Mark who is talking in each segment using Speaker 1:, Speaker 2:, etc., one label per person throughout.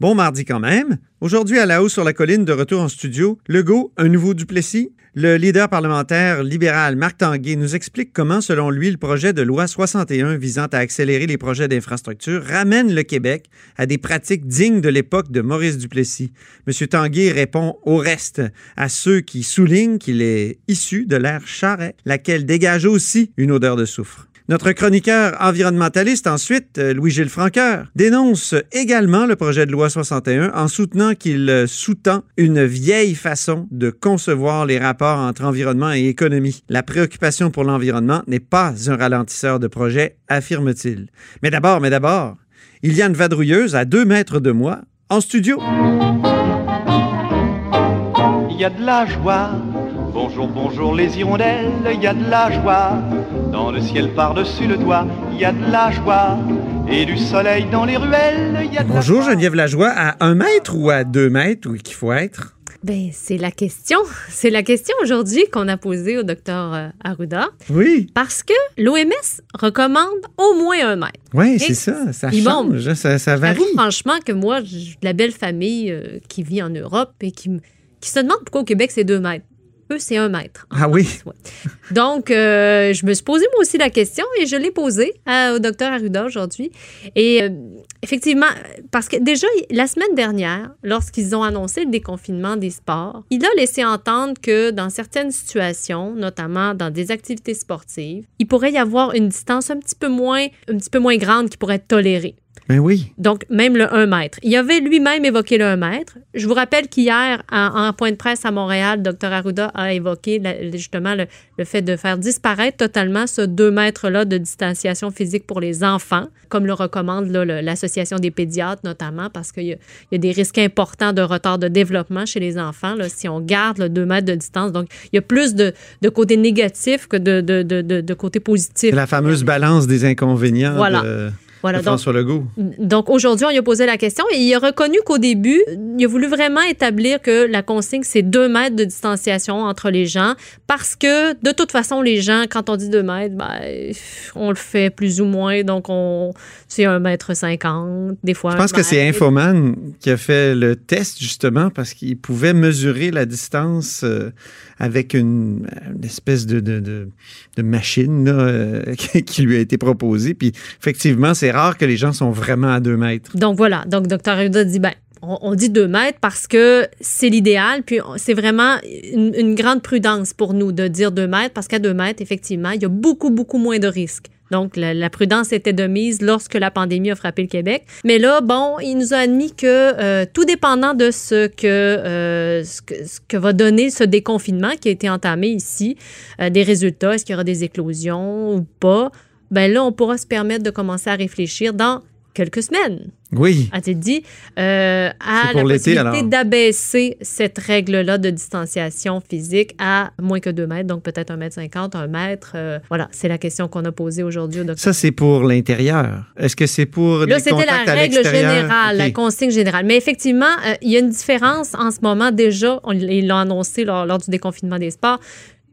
Speaker 1: Bon mardi quand même. Aujourd'hui, à la hausse sur la colline, de retour en studio, Legault, un nouveau Duplessis. Le leader parlementaire libéral Marc Tanguay nous explique comment, selon lui, le projet de loi 61 visant à accélérer les projets d'infrastructure ramène le Québec à des pratiques dignes de l'époque de Maurice Duplessis. M. Tanguay répond au reste à ceux qui soulignent qu'il est issu de l'ère Charret, laquelle dégage aussi une odeur de soufre. Notre chroniqueur environnementaliste, ensuite, euh, Louis-Gilles Franqueur, dénonce également le projet de loi 61 en soutenant qu'il euh, sous-tend une vieille façon de concevoir les rapports entre environnement et économie. La préoccupation pour l'environnement n'est pas un ralentisseur de projet, affirme-t-il. Mais d'abord, mais d'abord, il y a une vadrouilleuse à deux mètres de moi en studio.
Speaker 2: Il y a de la joie. Bonjour, bonjour les hirondelles, il y a de la joie. Dans le ciel par-dessus le toit, il y a de la joie. Et du soleil dans les ruelles, il y a de
Speaker 1: Bonjour
Speaker 2: la joie.
Speaker 1: Geneviève Lajoie, à un mètre ou à deux mètres, où qu'il faut être?
Speaker 3: Ben, c'est la question. C'est la question aujourd'hui qu'on a posée au docteur euh, Arruda.
Speaker 1: Oui,
Speaker 3: Parce que l'OMS recommande au moins un mètre.
Speaker 1: oui, c'est ça, ça
Speaker 3: bon,
Speaker 1: change, ça, ça varie.
Speaker 3: J'avoue franchement que moi, j'ai de la belle famille euh, qui vit en Europe et qui, me- qui se demande pourquoi au Québec c'est deux mètres. Eux, c'est un mètre.
Speaker 1: Ah oui?
Speaker 3: Ouais. Donc, euh, je me suis posé moi aussi la question et je l'ai posée à- au docteur Arruda aujourd'hui. Et euh, effectivement, parce que déjà, la semaine dernière, lorsqu'ils ont annoncé le déconfinement des sports, il a laissé entendre que dans certaines situations, notamment dans des activités sportives, il pourrait y avoir une distance un petit peu moins, un petit peu moins grande qui pourrait être tolérée.
Speaker 1: Oui.
Speaker 3: Donc, même le 1 mètre. Il avait lui-même évoqué le 1 mètre. Je vous rappelle qu'hier, en, en point de presse à Montréal, Dr. Arruda a évoqué la- justement le, le fait de faire disparaître totalement ce 2 mètres-là de distanciation physique pour les enfants, comme le recommande l'Association des pédiatres notamment, parce qu'il y, a- il y a des risques importants de retard de développement chez les enfants là, si on garde le 2 mètres de distance. Donc, il y a plus de, de côté négatif que de, côté positif.
Speaker 1: La fameuse balance des inconvénients
Speaker 3: Voilà. Voilà, donc,
Speaker 1: François Legault.
Speaker 3: donc aujourd'hui, on lui a posé la question et il a reconnu qu'au début, il a voulu vraiment établir que la consigne, c'est deux mètres de distanciation entre les gens parce que de toute façon, les gens, quand on dit deux mètres, ben, on le fait plus ou moins. Donc, on, c'est un mètre cinquante, des fois.
Speaker 1: Je pense que c'est. Infoman qui a fait le test justement parce qu'il pouvait mesurer la distance euh, avec une, une espèce de, de, de- de machine là, euh, qui lui a été proposée. Puis effectivement, c'est rare que les gens sont vraiment à deux mètres.
Speaker 3: Donc voilà, donc Dr. Arruda dit, ben, on, dit deux mètres parce que c'est l'idéal, puis c'est vraiment une, grande prudence pour nous de dire deux mètres, parce qu'à deux mètres, effectivement, il y a beaucoup, beaucoup moins de risques. Donc, la, prudence était de mise lorsque la pandémie a frappé le Québec. Mais là, bon, il nous a admis que euh, tout dépendant de ce que, euh, ce que va donner ce déconfinement qui a été entamé ici, euh, des résultats, est-ce qu'il y aura des éclosions ou pas, ben là, on pourra se permettre de commencer à réfléchir dans quelques semaines,
Speaker 1: Oui.
Speaker 3: a-t-il dit, euh, à la possibilité d'abaisser cette règle-là de distanciation physique à moins que 2 mètres, donc peut-être 1 mètre 50, 1 mètre. euh, voilà, c'est la question qu'on a posée aujourd'hui au docteur.
Speaker 1: Ça, c'est pour l'intérieur. Est-ce que c'est pour
Speaker 3: Là, c'était la règle générale, la
Speaker 1: OK.
Speaker 3: consigne générale. Mais effectivement, euh, il y a une différence en ce moment. Déjà, on- ils l'ont annoncé lors, lors du déconfinement des sports.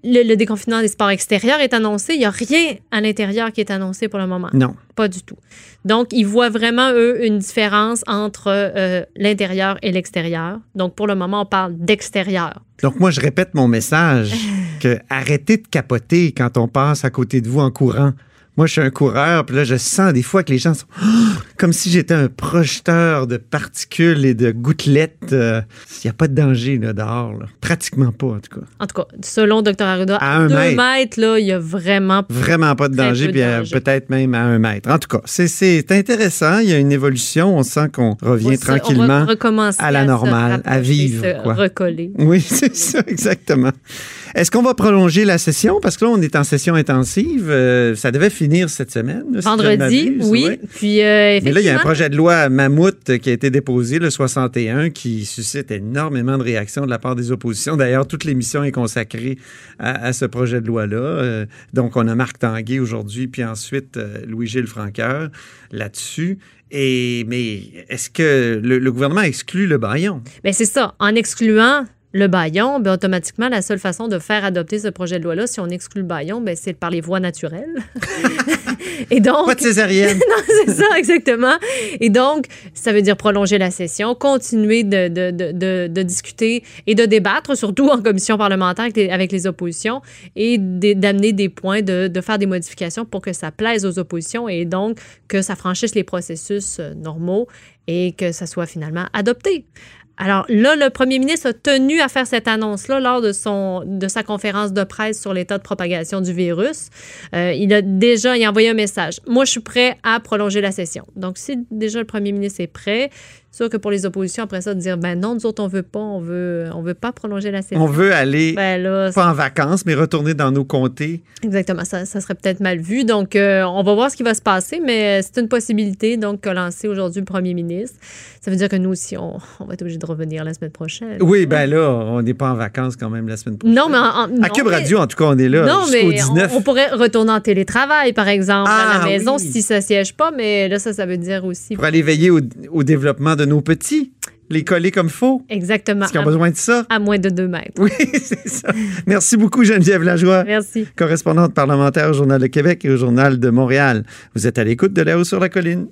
Speaker 3: Le, le déconfinement des sports extérieurs est annoncé. Il n'y a rien à l'intérieur qui est annoncé pour le moment.
Speaker 1: Non.
Speaker 3: Pas du tout. Donc, ils voient vraiment, eux, une différence entre euh, l'intérieur et l'extérieur. Donc, pour le moment, on parle d'extérieur.
Speaker 1: Donc, moi, je répète mon message que arrêtez de capoter quand on passe à côté de vous en courant. Moi, je suis un coureur, puis là, je sens des fois que les gens sont comme si j'étais un projeteur de particules et de gouttelettes. Euh, Il n'y a pas de danger là, dehors. là. Pratiquement pas, en tout cas.
Speaker 3: En tout cas, selon Dr. Arruda,
Speaker 1: À un
Speaker 3: deux
Speaker 1: mètre.
Speaker 3: mètres, là, il y a vraiment
Speaker 1: Vraiment pas de danger, puis euh, peut-être même à un mètre. En tout cas, c'est- intéressant. Il y a une évolution. On sent qu'on revient
Speaker 3: On on
Speaker 1: tranquillement. à la normale, à
Speaker 3: rapprocher,
Speaker 1: vivre,
Speaker 3: se
Speaker 1: quoi.
Speaker 3: recoller.
Speaker 1: Oui, c'est ça, exactement. Est-ce qu'on va prolonger la session? Parce que là, on est en session intensive. Euh, ça devait finir cette semaine. là, si
Speaker 3: Vendredi, oui.
Speaker 1: ouais.
Speaker 3: Puis, euh,
Speaker 1: Mais là, il y a un projet de loi Mammouth qui a été déposé, le 61, qui suscite énormément de réactions de la part des oppositions. D'ailleurs, toute l'émission est consacrée à, à ce projet de loi-là. Euh, donc, on a Marc Tanguay aujourd'hui, puis ensuite euh, Louis-Gilles Franqueur là-dessus. Et, mais est-ce que le, le gouvernement exclut le baillon?
Speaker 3: Ben, c'est ça. En excluant le baillon, ben, automatiquement, la seule façon de faire adopter ce projet de loi-là, si on exclut le baillon, ben, c'est par les voies naturelles. Et donc.
Speaker 1: Pas de césarienne.
Speaker 3: non, c'est ça, exactement. Et donc, ça veut dire prolonger la session, continuer de, de, de, de, discuter et de débattre, surtout en commission parlementaire avec les, avec les oppositions, et d'amener des points, de, de faire des modifications pour que ça plaise aux oppositions et donc que ça franchisse les processus euh, normaux et que ça soit finalement adopté. Alors là, le premier ministre a tenu à faire cette annonce-là lors de, sa conférence de presse sur l'état de propagation du virus. Euh, il a déjà envoyé un message. Moi, je suis prêt à prolonger la session. Donc, si déjà le premier ministre est prêt, sûr que pour les oppositions, après ça, de dire, ben non, nous autres, on veut pas, on veut, on veut pas prolonger la session.
Speaker 1: On veut aller,
Speaker 3: Ben là,
Speaker 1: pas en vacances, mais retourner dans nos comtés.
Speaker 3: Exactement, ça, ça serait peut-être mal vu. Donc, euh, on va voir ce qui va se passer, mais c'est une possibilité donc qu'a lancé aujourd'hui le premier ministre. Ça veut dire que nous aussi, on, on va être obligé de revenir la semaine prochaine.
Speaker 1: Oui, ben là, on n'est pas en vacances quand même la semaine prochaine.
Speaker 3: Non, mais en, en-
Speaker 1: À
Speaker 3: non,
Speaker 1: Cube
Speaker 3: mais-
Speaker 1: Radio, en tout cas, on est là
Speaker 3: non, mais
Speaker 1: 19.
Speaker 3: on, on pourrait retourner en télétravail, par exemple, à
Speaker 1: Ah,
Speaker 3: la maison
Speaker 1: oui.
Speaker 3: si ça siège pas, mais là, ça, ça veut dire aussi.
Speaker 1: Pour aller veiller au, au développement de nos petits, les coller comme faux.
Speaker 3: Exactement.
Speaker 1: Parce qu'ils ont
Speaker 3: À,
Speaker 1: besoin de ça.
Speaker 3: à moins de deux mètres.
Speaker 1: Oui, c'est ça. Merci beaucoup, Geneviève Lajoie,
Speaker 3: Merci.
Speaker 1: correspondante parlementaire au Journal de Québec et au Journal de Montréal. Vous êtes à l'écoute de là-haut sur la colline.